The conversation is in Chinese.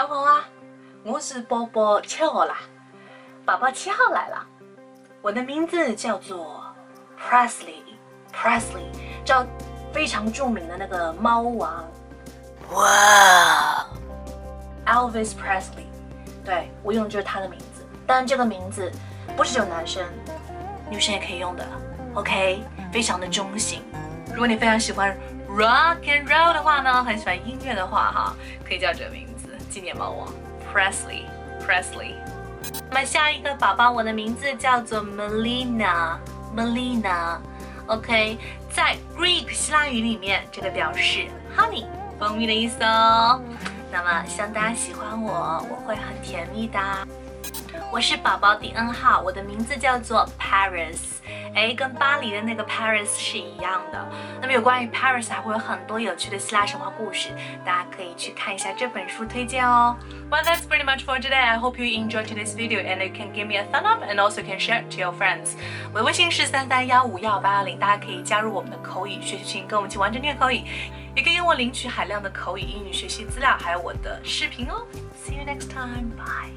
老公啊，我是宝宝七号啦，宝宝七号来了。我的名字叫做 Presley，Presley 叫非常著名的那个猫王。哇，Elvis Presley，对我用的就是他的名字。但这个名字不是只有男生，女生也可以用的。OK，非常的中性。如果你非常喜欢 Rock and Roll 的话呢，很喜欢音乐的话哈，可以叫这个名字，纪念猫王 Presley，Presley。那么下一个宝宝，我的名字叫做 Melina，Melina。OK，在 Greek 希腊语里面，这个表示 honey 蜂蜜的意思哦。那么希望大家喜欢我，我会很甜蜜的。我是宝宝第 N 号，我的名字叫做 Paris。哎，跟巴黎的那个 Paris 是一样的。那么有关于 Paris 还会有很多有趣的希腊神话故事，大家可以去看一下这本书推荐哦。Well, that's pretty much for today. I hope you enjoy today's video and you can give me a thumb up and also can share to your friends. 我的微信是三三幺五幺八幺零，大家可以加入我们的口语学习群，跟我们一起完成虐口语，也可以跟我领取海量的口语英语学习资料，还有我的视频哦。See you next time. Bye.